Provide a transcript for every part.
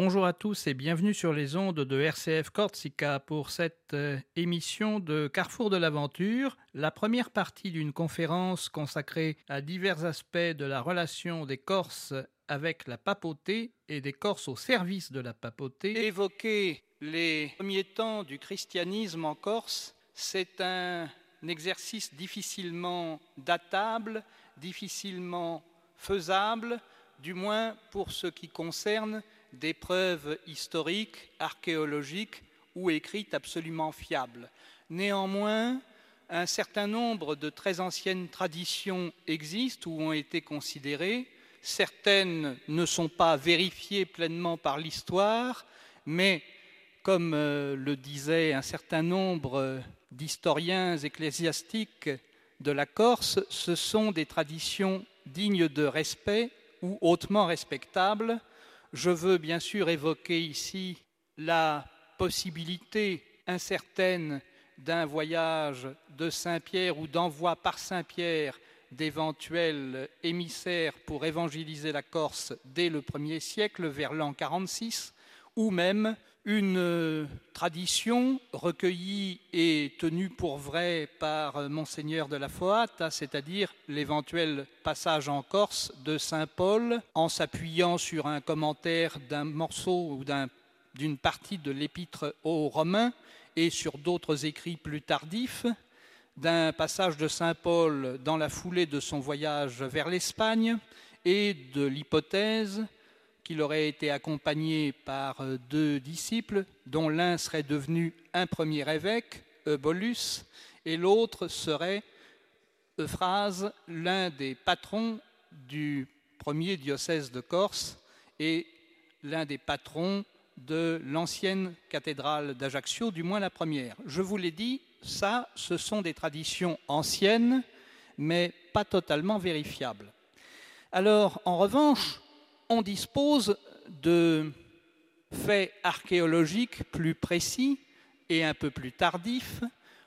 Bonjour à tous et bienvenue sur les ondes de RCF Corsica pour cette euh, émission de Carrefour de l'aventure, la première partie d'une conférence consacrée à divers aspects de la relation des Corses avec la papauté et des Corses au service de la papauté. Évoquer les premiers temps du christianisme en Corse, c'est un exercice difficilement datable, difficilement faisable, du moins pour ce qui concerne des preuves historiques, archéologiques ou écrites absolument fiables. Néanmoins, un certain nombre de très anciennes traditions existent ou ont été considérées. Certaines ne sont pas vérifiées pleinement par l'histoire, mais comme euh, le disait un certain nombre d'historiens ecclésiastiques de la Corse, ce sont des traditions dignes de respect ou hautement respectables je veux bien sûr évoquer ici la possibilité incertaine d'un voyage de Saint-Pierre ou d'envoi par Saint-Pierre d'éventuels émissaires pour évangéliser la Corse dès le premier siècle, vers l'an 46, ou même une tradition recueillie et tenue pour vraie par monseigneur de la Foata, c'est-à-dire l'éventuel passage en Corse de Saint Paul en s'appuyant sur un commentaire d'un morceau ou d'une partie de l'épître aux Romains et sur d'autres écrits plus tardifs, d'un passage de Saint Paul dans la foulée de son voyage vers l'Espagne et de l'hypothèse qu'il aurait été accompagné par euh, deux disciples, dont l'un serait devenu un premier évêque, Eubolus, et l'autre serait Euphrases, l'un des patrons du premier diocèse de Corse et l'un des patrons de l'ancienne cathédrale d'Ajaccio, du moins la première. Je vous l'ai dit, ça, ce sont des traditions anciennes, mais pas totalement vérifiables. Alors, en revanche, on dispose de faits archéologiques plus précis et un peu plus tardifs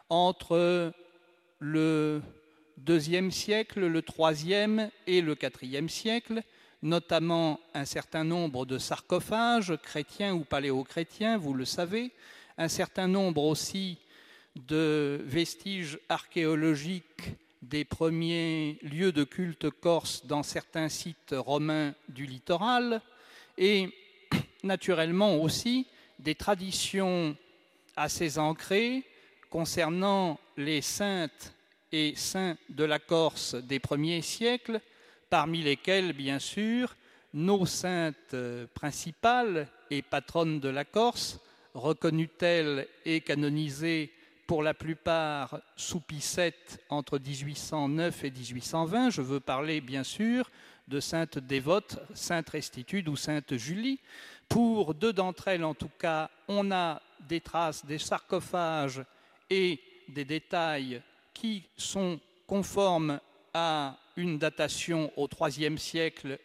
entre le deuxième siècle, le troisième et le quatrième siècle, notamment un certain nombre de sarcophages chrétiens ou paléochrétiens, vous le savez, un certain nombre aussi de vestiges archéologiques des premiers lieux de culte corse dans certains sites romains du littoral et naturellement aussi des traditions assez ancrées concernant les saintes et saints de la Corse des premiers siècles, parmi lesquels, bien sûr, nos saintes principales et patronnes de la Corse, reconnues telles et canonisées pour la plupart sous Pissette entre 1809 et 1820. Je veux parler bien sûr de Sainte Dévote, Sainte Restitude ou Sainte Julie. Pour deux d'entre elles, en tout cas, on a des traces, des sarcophages et des détails qui sont conformes à une datation au IIIe siècle,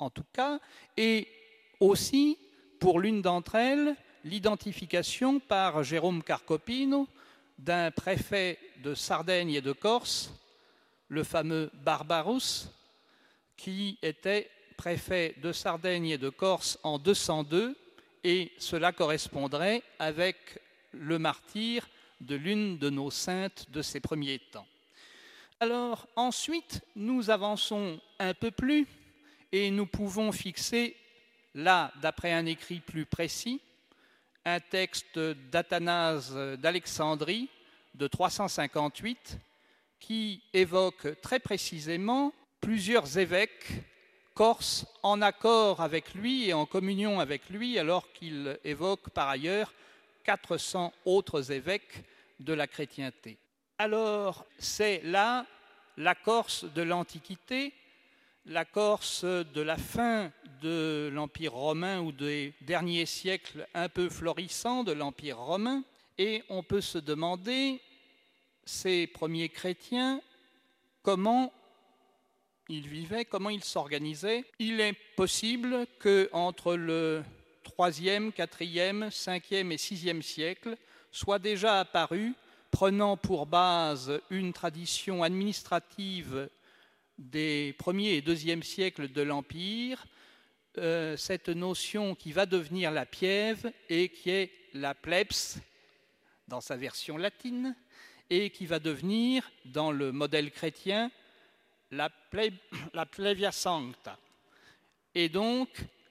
en tout cas, et aussi, pour l'une d'entre elles, l'identification par Jérôme Carcopino d'un préfet de Sardaigne et de Corse, le fameux Barbarus, qui était préfet de Sardaigne et de Corse en 202, et cela correspondrait avec le martyr de l'une de nos saintes de ces premiers temps. Alors ensuite, nous avançons un peu plus et nous pouvons fixer, là, d'après un écrit plus précis, un texte d'Athanase d'Alexandrie de 358 qui évoque très précisément plusieurs évêques corses en accord avec lui et en communion avec lui, alors qu'il évoque par ailleurs 400 autres évêques de la chrétienté. Alors c'est là la Corse de l'Antiquité la Corse de la fin de l'Empire romain ou des derniers siècles un peu florissants de l'Empire romain, et on peut se demander, ces premiers chrétiens, comment ils vivaient, comment ils s'organisaient. Il est possible que entre le 3e, 4e, 5e et 6e siècle soit déjà apparu, prenant pour base une tradition administrative des premiers et deuxième siècles de l'Empire, euh, cette notion qui va devenir la piève et qui est la plebs dans sa version latine et qui va devenir, dans le modèle chrétien, la, la plevia sancta. Et donc,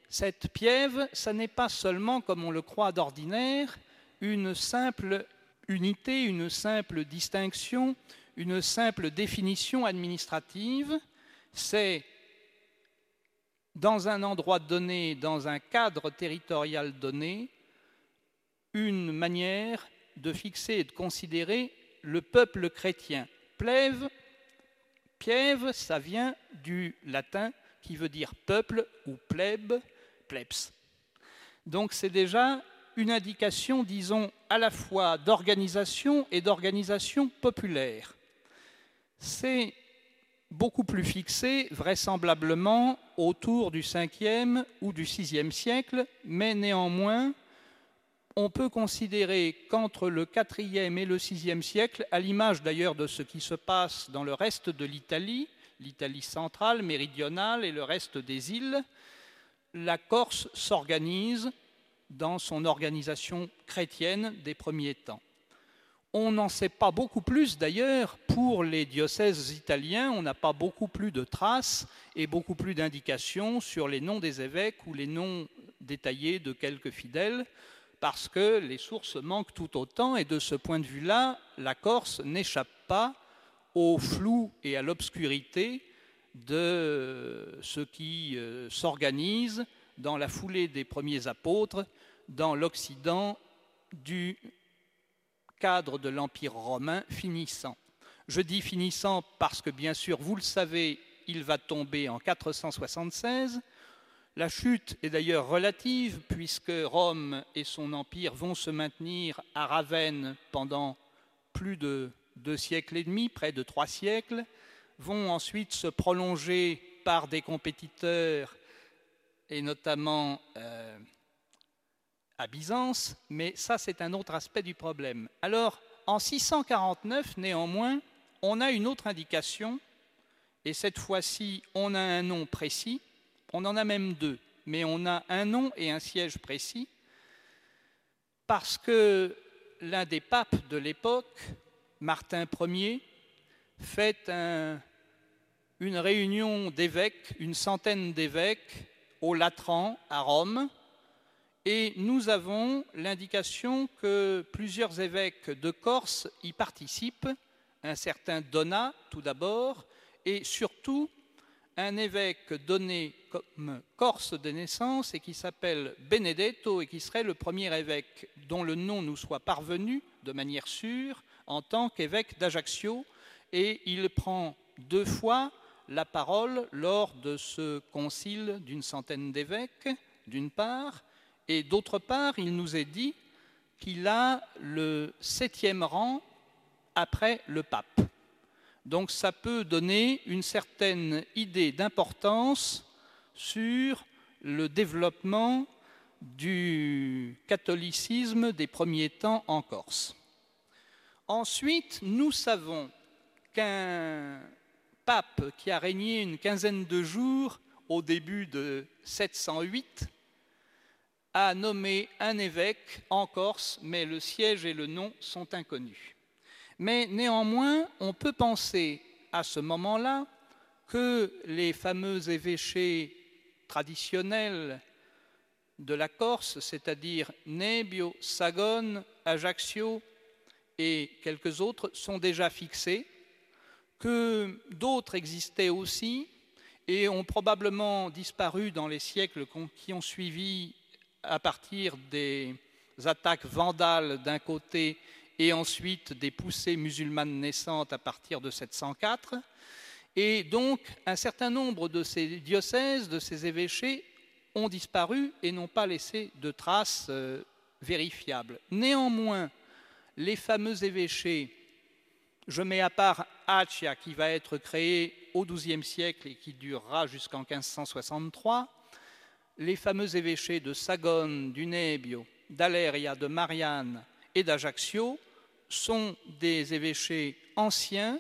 cette piève, ça n'est pas seulement, comme on le croit d'ordinaire, une simple unité, une simple distinction, une simple définition administrative, c'est dans un endroit donné, dans un cadre territorial donné, une manière de fixer et de considérer le peuple chrétien. Plève, piève, ça vient du latin qui veut dire peuple ou plèbe, plebs. Donc c'est déjà une indication, disons, à la fois d'organisation et d'organisation populaire. C'est beaucoup plus fixé, vraisemblablement, autour du 5e ou du 6e siècle, mais néanmoins, on peut considérer qu'entre le 4e et le 6e siècle, à l'image d'ailleurs de ce qui se passe dans le reste de l'Italie, l'Italie centrale, méridionale et le reste des îles, la Corse s'organise dans son organisation chrétienne des premiers temps. On n'en sait pas beaucoup plus d'ailleurs pour les diocèses italiens, on n'a pas beaucoup plus de traces et beaucoup plus d'indications sur les noms des évêques ou les noms détaillés de quelques fidèles, parce que les sources manquent tout autant et de ce point de vue-là, la Corse n'échappe pas au flou et à l'obscurité de ce qui euh, s'organise dans la foulée des premiers apôtres dans l'Occident du cadre de l'Empire romain finissant. Je dis finissant parce que, bien sûr, vous le savez, il va tomber en 476. La chute est d'ailleurs relative puisque Rome et son empire vont se maintenir à Ravenne pendant plus de deux siècles et demi, près de trois siècles, vont ensuite se prolonger par des compétiteurs et notamment euh, à Byzance, mais ça c'est un autre aspect du problème. Alors, en 649, néanmoins, on a une autre indication, et cette fois-ci, on a un nom précis, on en a même deux, mais on a un nom et un siège précis, parce que l'un des papes de l'époque, Martin Ier, fait une réunion d'évêques, une centaine d'évêques au Latran à Rome, et nous avons l'indication que plusieurs évêques de Corse y participent, un certain Donat tout d'abord, et surtout un évêque donné comme Corse de naissance et qui s'appelle Benedetto et qui serait le premier évêque dont le nom nous soit parvenu de manière sûre en tant qu'évêque d'Ajaccio. Et il prend deux fois la parole lors de ce concile d'une centaine d'évêques, d'une part, et d'autre part, il nous est dit qu'il a le septième rang après le pape. Donc ça peut donner une certaine idée d'importance sur le développement du catholicisme des premiers temps en Corse. Ensuite, nous savons qu'un pape qui a régné une quinzaine de jours au début de 708 a nommé un évêque en Corse, mais le siège et le nom sont inconnus. Mais néanmoins, on peut penser à ce moment-là que les fameux évêchés traditionnels de la Corse, c'est-à-dire Nebbio, Sagone, Ajaccio et quelques autres, sont déjà fixés que d'autres existaient aussi et ont probablement disparu dans les siècles qui ont suivi à partir des attaques vandales d'un côté et ensuite des poussées musulmanes naissantes à partir de 704. Et donc un certain nombre de ces diocèses, de ces évêchés, ont disparu et n'ont pas laissé de traces euh, vérifiables. Néanmoins, les fameux évêchés je mets à part Accia qui va être créé au XIIe siècle et qui durera jusqu'en 1563. Les fameux évêchés de Sagone, du Nebbio, d'Aleria, de Marianne et d'Ajaccio sont des évêchés anciens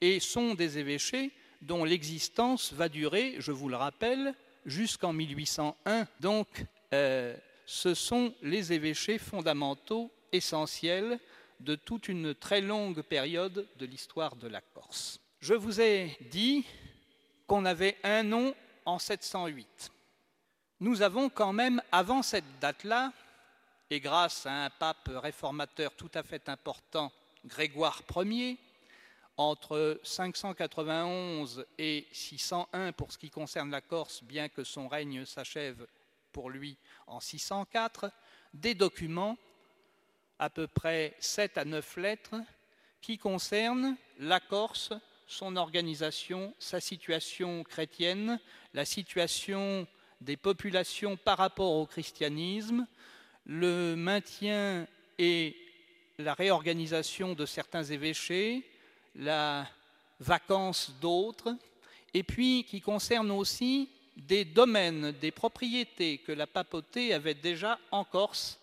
et sont des évêchés dont l'existence va durer, je vous le rappelle, jusqu'en 1801. Donc, euh, ce sont les évêchés fondamentaux essentiels de toute une très longue période de l'histoire de la Corse. Je vous ai dit qu'on avait un nom en 708. Nous avons quand même, avant cette date-là, et grâce à un pape réformateur tout à fait important, Grégoire Ier, entre 591 et 601 pour ce qui concerne la Corse, bien que son règne s'achève pour lui en 604, des documents, à peu près 7 à 9 lettres, qui concernent la Corse, son organisation, sa situation chrétienne, la situation des populations par rapport au christianisme, le maintien et la réorganisation de certains évêchés, la vacance d'autres, et puis qui concerne aussi des domaines, des propriétés que la papauté avait déjà en Corse,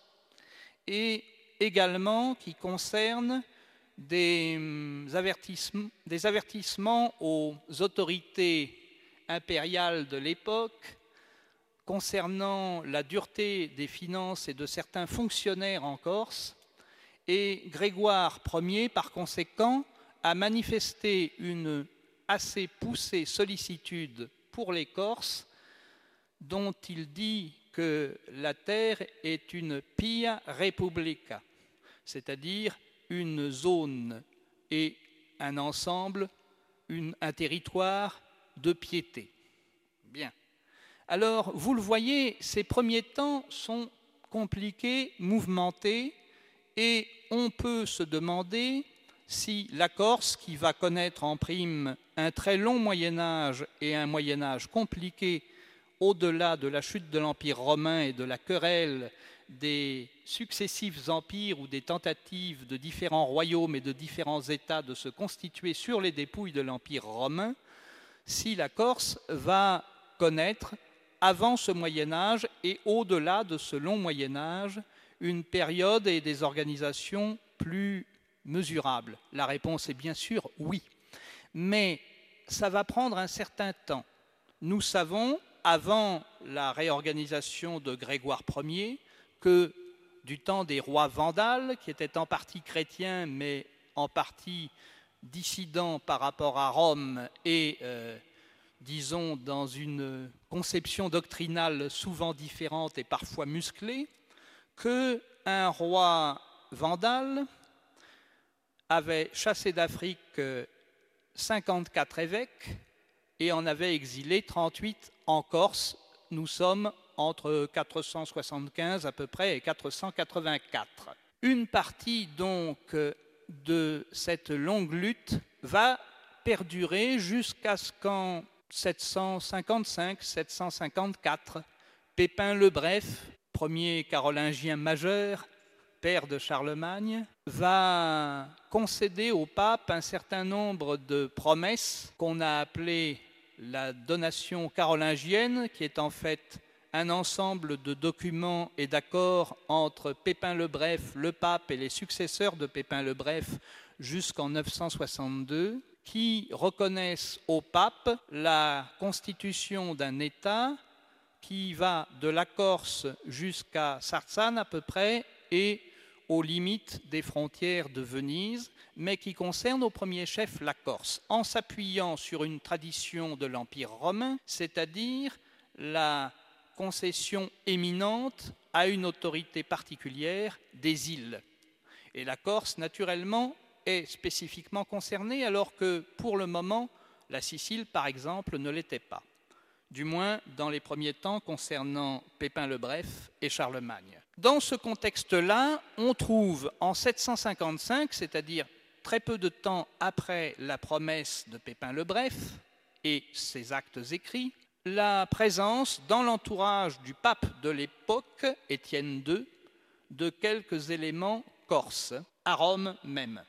et également qui concerne des hum, avertissements, des avertissements aux autorités impériales de l'époque concernant la dureté des finances et de certains fonctionnaires en Corse, et Grégoire Ier, par conséquent, a manifesté une assez poussée sollicitude pour les Corses, dont il dit que la terre est une pia republica, c'est-à-dire une zone et un ensemble, un territoire de piété. Bien. Alors, vous le voyez, ces premiers temps sont compliqués, mouvementés, et on peut se demander si la Corse, qui va connaître en prime un très long Moyen Âge et un Moyen Âge compliqué au-delà de la chute de l'Empire romain et de la querelle des successifs empires ou des tentatives de différents royaumes et de différents États de se constituer sur les dépouilles de l'Empire romain, si la Corse va connaître avant ce Moyen Âge et au-delà de ce long Moyen Âge, une période et des organisations plus mesurables La réponse est bien sûr oui. Mais ça va prendre un certain temps. Nous savons, avant la réorganisation de Grégoire Ier, que du temps des rois vandales, qui étaient en partie chrétiens, mais en partie dissidents par rapport à Rome et euh, disons, dans une conception doctrinale souvent différente et parfois musclée, qu'un roi vandale avait chassé d'Afrique 54 évêques et en avait exilé 38 en Corse. Nous sommes entre 475 à peu près et 484. Une partie donc de cette longue lutte va perdurer jusqu'à ce qu'en 755-754, Pépin le Bref, premier carolingien majeur, père de Charlemagne, va concéder au pape un certain nombre de promesses qu'on a appelées la donation carolingienne, qui est en fait un ensemble de documents et d'accords entre Pépin le Bref, le pape et les successeurs de Pépin le Bref jusqu'en 962, qui reconnaissent au pape la constitution d'un État qui va de la Corse jusqu'à Sarzane à peu près et aux limites des frontières de Venise, mais qui concerne au premier chef la Corse, en s'appuyant sur une tradition de l'Empire romain, c'est-à-dire la concession éminente à une autorité particulière des îles. Et la Corse, naturellement, est spécifiquement concernée, alors que pour le moment, la Sicile, par exemple, ne l'était pas, du moins dans les premiers temps concernant Pépin le Bref et Charlemagne. Dans ce contexte-là, on trouve en 755, c'est-à-dire très peu de temps après la promesse de Pépin le Bref et ses actes écrits, la présence dans l'entourage du pape de l'époque, Étienne II, de quelques éléments corses, à Rome même.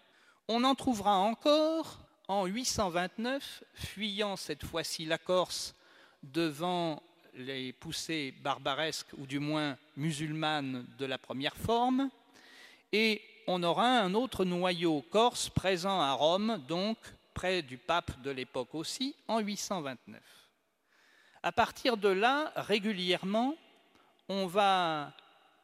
On en trouvera encore en 829, fuyant cette fois-ci la Corse devant les poussées barbaresques ou du moins musulmanes de la première forme, et on aura un autre noyau corse présent à Rome, donc près du pape de l'époque aussi, en 829. À partir de là, régulièrement, on va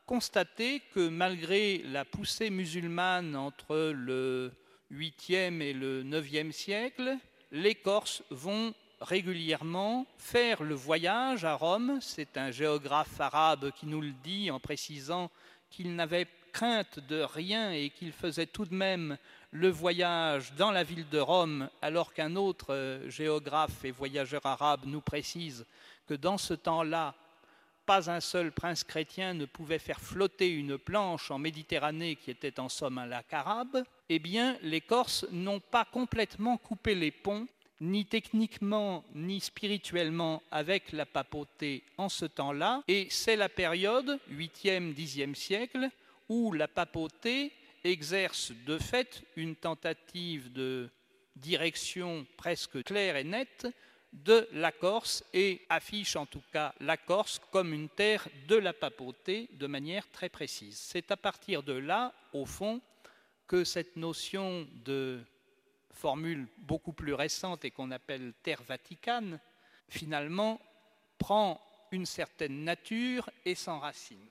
constater que malgré la poussée musulmane entre le 8e et le 9e siècle, les Corses vont régulièrement faire le voyage à Rome. C'est un géographe arabe qui nous le dit en précisant qu'il n'avait crainte de rien et qu'il faisait tout de même le voyage dans la ville de Rome, alors qu'un autre euh, géographe et voyageur arabe nous précise que dans ce temps-là, pas un seul prince chrétien ne pouvait faire flotter une planche en Méditerranée qui était en somme un lac arabe, eh bien les Corses n'ont pas complètement coupé les ponts, ni techniquement ni spirituellement, avec la papauté en ce temps-là, et c'est la période, 8e, 10e siècle, où la papauté exerce de fait une tentative de direction presque claire et nette de la Corse et affiche en tout cas la Corse comme une terre de la papauté de manière très précise. C'est à partir de là, au fond, cette notion de formule beaucoup plus récente et qu'on appelle terre vaticane, finalement, prend une certaine nature et s'enracine.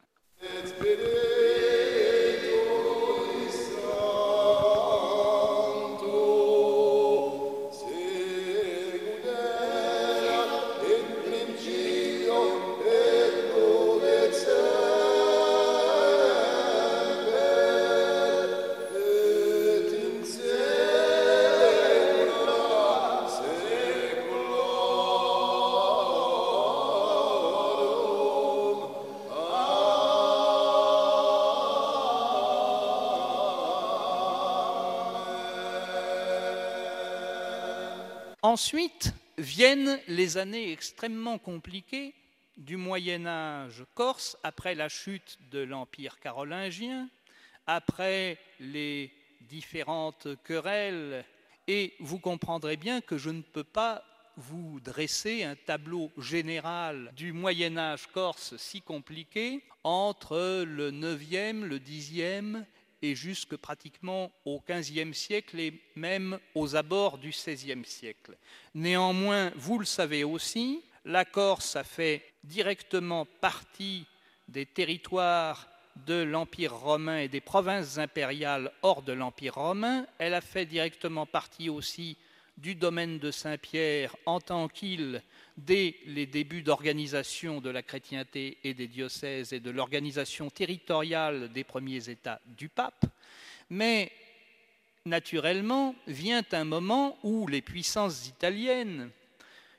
Ensuite viennent les années extrêmement compliquées du Moyen Âge corse, après la chute de l'Empire carolingien, après les différentes querelles, et vous comprendrez bien que je ne peux pas vous dresser un tableau général du Moyen Âge corse si compliqué entre le 9e, le 10e et jusque pratiquement au XVe siècle et même aux abords du XVIe siècle. Néanmoins, vous le savez aussi, la Corse a fait directement partie des territoires de l'Empire romain et des provinces impériales hors de l'Empire romain. Elle a fait directement partie aussi du domaine de Saint-Pierre en tant qu'il dès les débuts d'organisation de la chrétienté et des diocèses et de l'organisation territoriale des premiers États du pape, mais naturellement vient un moment où les puissances italiennes,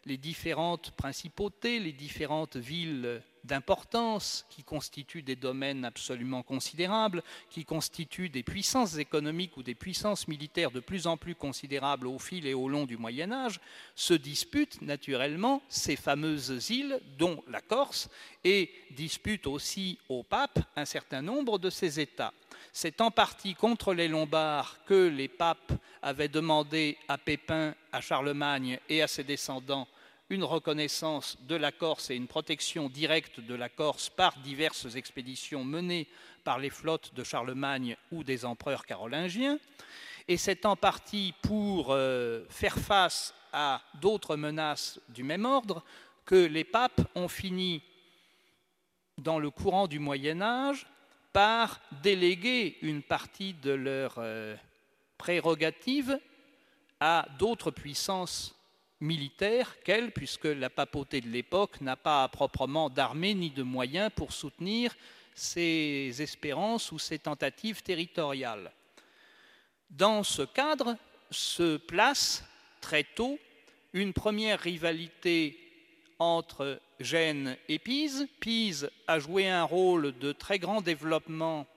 les différentes principautés, les différentes villes d'importance qui constituent des domaines absolument considérables, qui constituent des puissances économiques ou des puissances militaires de plus en plus considérables au fil et au long du Moyen Âge, se disputent naturellement ces fameuses îles, dont la Corse, et disputent aussi au pape un certain nombre de ces États. C'est en partie contre les Lombards que les papes avaient demandé à Pépin, à Charlemagne et à ses descendants une reconnaissance de la Corse et une protection directe de la Corse par diverses expéditions menées par les flottes de Charlemagne ou des empereurs carolingiens. Et c'est en partie pour euh, faire face à d'autres menaces du même ordre que les papes ont fini, dans le courant du Moyen Âge, par déléguer une partie de leurs euh, prérogatives à d'autres puissances militaire qu'elle, puisque la papauté de l'époque n'a pas proprement d'armée ni de moyens pour soutenir ses espérances ou ses tentatives territoriales. Dans ce cadre se place très tôt une première rivalité entre Gênes et Pise. Pise a joué un rôle de très grand développement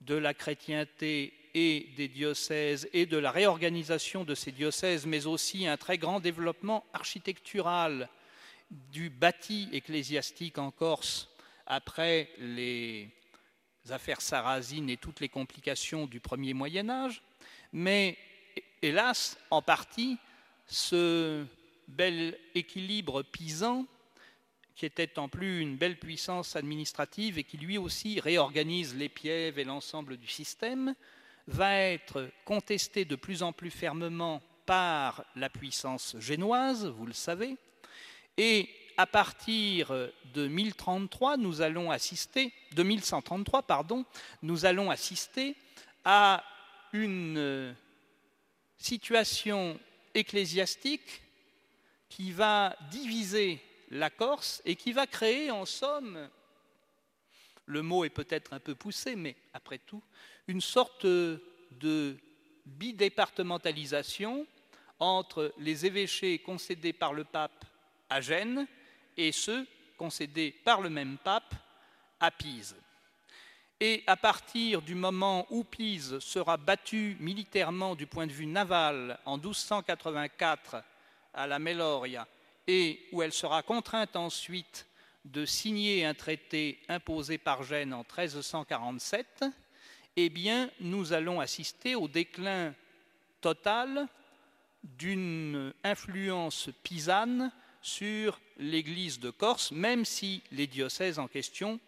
de la chrétienté et des diocèses et de la réorganisation de ces diocèses, mais aussi un très grand développement architectural du bâti ecclésiastique en Corse après les affaires sarrasines et toutes les complications du premier Moyen Âge. Mais hélas, en partie, ce bel équilibre pisan, qui était en plus une belle puissance administrative et qui lui aussi réorganise les pièves et l'ensemble du système, va être contesté de plus en plus fermement par la puissance génoise, vous le savez, et à partir de 1033, nous allons assister, de 1133, pardon, nous allons assister à une situation ecclésiastique qui va diviser la Corse et qui va créer en somme, le mot est peut-être un peu poussé, mais après tout, une sorte de bidépartementalisation entre les évêchés concédés par le pape à Gênes et ceux concédés par le même pape à Pise. Et à partir du moment où Pise sera battue militairement du point de vue naval en 1284 à la Meloria et où elle sera contrainte ensuite de signer un traité imposé par Gênes en 1347, eh bien, nous allons assister au déclin total d'une influence pisane sur l'Église de Corse, même si les diocèses en question,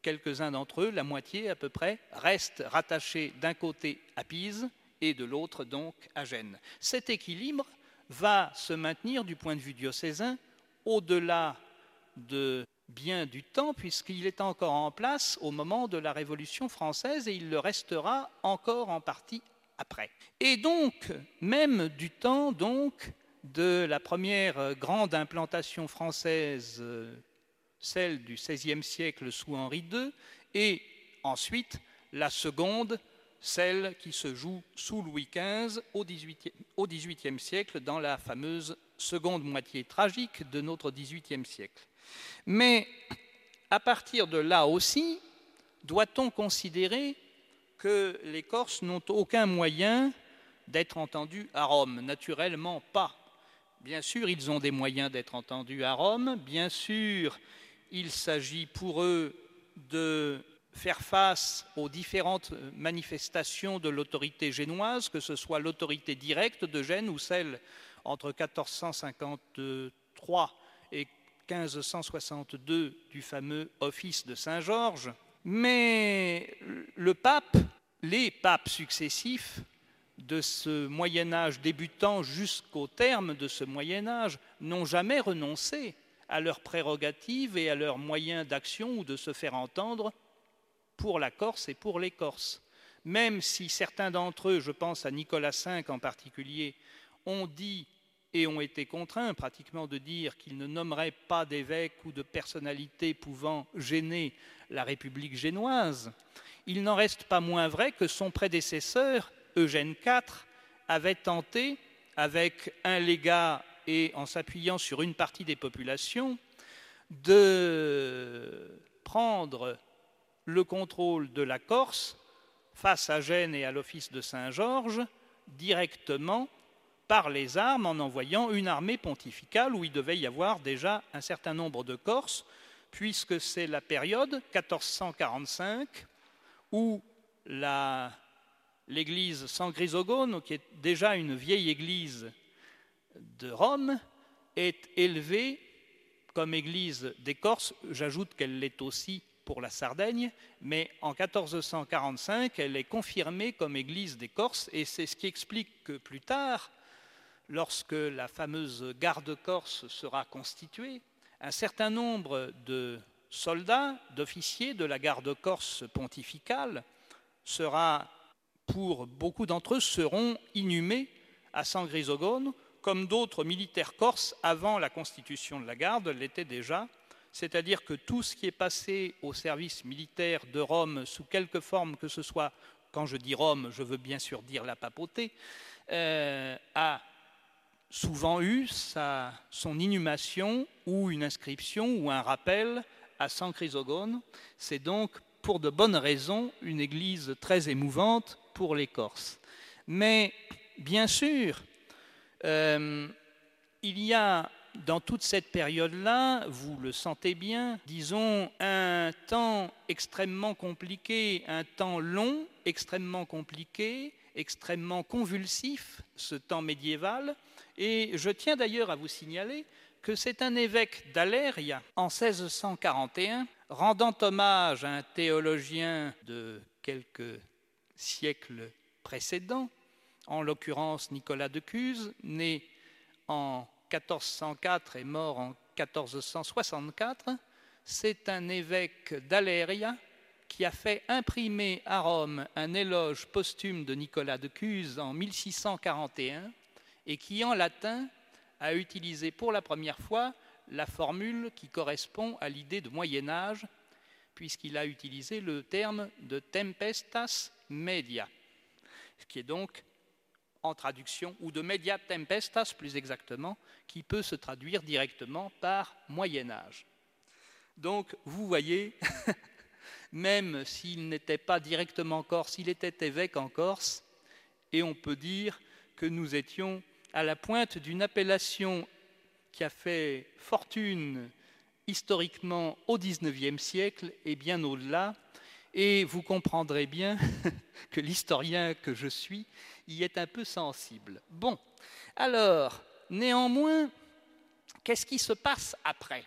quelques-uns d'entre eux, la moitié à peu près, restent rattachés d'un côté à Pise et de l'autre donc à Gênes. Cet équilibre va se maintenir du point de vue diocésain au-delà de bien du temps, puisqu'il est encore en place au moment de la Révolution française et il le restera encore en partie après. Et donc, même du temps donc de la première grande implantation française, celle du XVIe siècle sous Henri II, et ensuite la seconde, celle qui se joue sous Louis XV au XVIIIe siècle, dans la fameuse seconde moitié tragique de notre XVIIIe siècle. Mais à partir de là aussi, doit-on considérer que les Corses n'ont aucun moyen d'être entendus à Rome? Naturellement pas. Bien sûr, ils ont des moyens d'être entendus à Rome. Bien sûr, il s'agit pour eux de faire face aux différentes manifestations de l'autorité génoise, que ce soit l'autorité directe de Gênes ou celle entre 1453 et 1562 du fameux office de Saint-Georges. Mais le pape, les papes successifs de ce Moyen Âge débutant jusqu'au terme de ce Moyen Âge n'ont jamais renoncé à leurs prérogatives et à leurs moyens d'action ou de se faire entendre pour la Corse et pour les Corses. Même si certains d'entre eux, je pense à Nicolas V en particulier, ont dit et ont été contraints pratiquement de dire qu'ils ne nommeraient pas d'évêques ou de personnalités pouvant gêner la République génoise, il n'en reste pas moins vrai que son prédécesseur, Eugène IV, avait tenté, avec un légat et en s'appuyant sur une partie des populations, de prendre le contrôle de la Corse face à Gênes et à l'office de Saint-Georges directement par les armes en envoyant une armée pontificale où il devait y avoir déjà un certain nombre de Corses, puisque c'est la période 1445 où l'église San Grisogone, qui est déjà une vieille église de Rome, est élevée comme église des Corses. J'ajoute qu'elle l'est aussi pour la Sardaigne, mais en 1445, elle est confirmée comme église des Corses, et c'est ce qui explique que plus tard, lorsque la fameuse garde corse sera constituée, un certain nombre de soldats, d'officiers de la garde corse pontificale sera, pour beaucoup d'entre eux, seront inhumés à San Grisogone, comme d'autres militaires corses avant la constitution de la garde l'étaient déjà, c'est-à-dire que tout ce qui est passé au service militaire de Rome sous quelque forme que ce soit, quand je dis Rome, je veux bien sûr dire la papauté, euh, a souvent eu son inhumation ou une inscription ou un rappel à San Chrysogone. C'est donc pour de bonnes raisons une église très émouvante pour les Corses. Mais bien sûr, euh, il y a dans toute cette période-là, vous le sentez bien, disons un temps extrêmement compliqué, un temps long, extrêmement compliqué, extrêmement convulsif, ce temps médiéval, et je tiens d'ailleurs à vous signaler que c'est un évêque d'Aléria en 1641, rendant hommage à un théologien de quelques siècles précédents, en l'occurrence Nicolas de Cuse, né en 1404 et mort en 1464, c'est un évêque d'Aléria qui a fait imprimer à Rome un éloge posthume de Nicolas de Cuse en 1641 et qui en latin a utilisé pour la première fois la formule qui correspond à l'idée de Moyen Âge, puisqu'il a utilisé le terme de tempestas media, ce qui est donc en traduction, ou de media tempestas plus exactement, qui peut se traduire directement par Moyen Âge. Donc vous voyez, même s'il n'était pas directement corse, il était évêque en Corse, et on peut dire que nous étions à la pointe d'une appellation qui a fait fortune historiquement au XIXe siècle et bien au-delà, et vous comprendrez bien que l'historien que je suis y est un peu sensible. Bon, alors, néanmoins, qu'est-ce qui se passe après?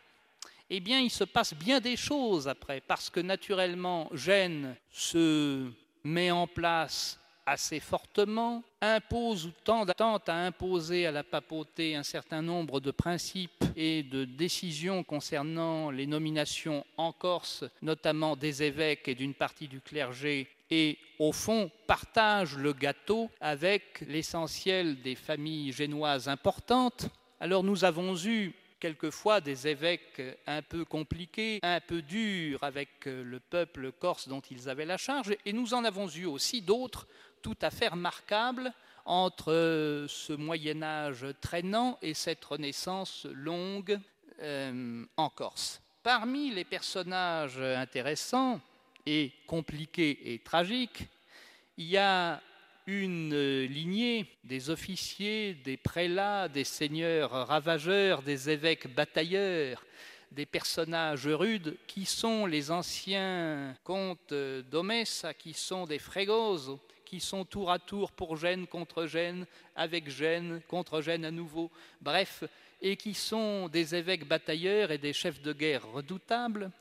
Eh bien, il se passe bien des choses après, parce que naturellement, Gênes se met en place assez fortement, impose ou tend, à imposer à la papauté un certain nombre de principes et de décisions concernant les nominations en Corse, notamment des évêques et d'une partie du clergé, et au fond partage le gâteau avec l'essentiel des familles génoises importantes. Alors nous avons eu quelquefois des évêques un peu compliqués, un peu durs avec le peuple corse dont ils avaient la charge, et nous en avons eu aussi d'autres tout à fait remarquable entre ce Moyen Âge traînant et cette Renaissance longue euh, en Corse. Parmi les personnages intéressants et compliqués et tragiques, il y a une lignée des officiers, des prélats, des seigneurs ravageurs, des évêques batailleurs, des personnages rudes qui sont les anciens comtes d'Omessa, qui sont des frégos, qui sont tour à tour pour Gênes contre Gênes, avec Gênes contre Gênes à nouveau, bref, et qui sont des évêques batailleurs et des chefs de guerre redoutables.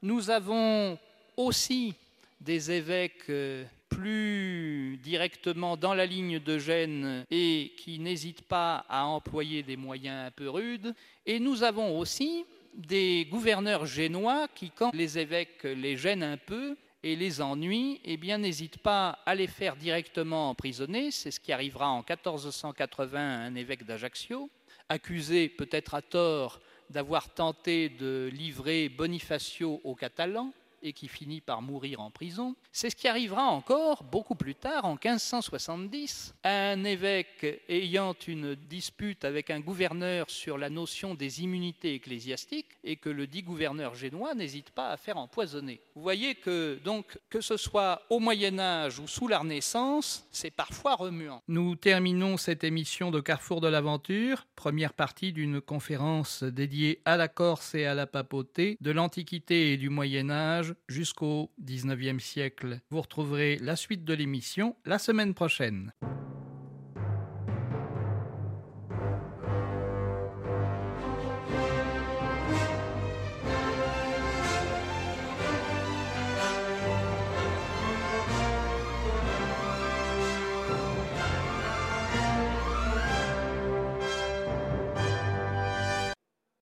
Nous avons aussi des évêques euh, plus directement dans la ligne de Gênes et qui n'hésitent pas à employer des moyens un peu rudes. Et nous avons aussi des gouverneurs génois qui, quand les évêques les gênent un peu, et les ennuis, eh bien, n'hésite pas à les faire directement emprisonner. C'est ce qui arrivera en 1480 à un évêque d'Ajaccio, accusé peut-être à tort d'avoir tenté de livrer Bonifacio aux Catalans et qui finit par mourir en prison. C'est ce qui arrivera encore beaucoup plus tard, en 1570, un évêque ayant une dispute avec un gouverneur sur la notion des immunités ecclésiastiques et que le dit gouverneur génois n'hésite pas à faire empoisonner. Vous voyez que donc que ce soit au Moyen Âge ou sous la Renaissance, c'est parfois remuant. Nous terminons cette émission de Carrefour de l'aventure, première partie d'une conférence dédiée à la Corse et à la papauté de l'Antiquité et du Moyen Âge jusqu'au 19e siècle. Vous retrouverez la suite de l'émission la semaine prochaine.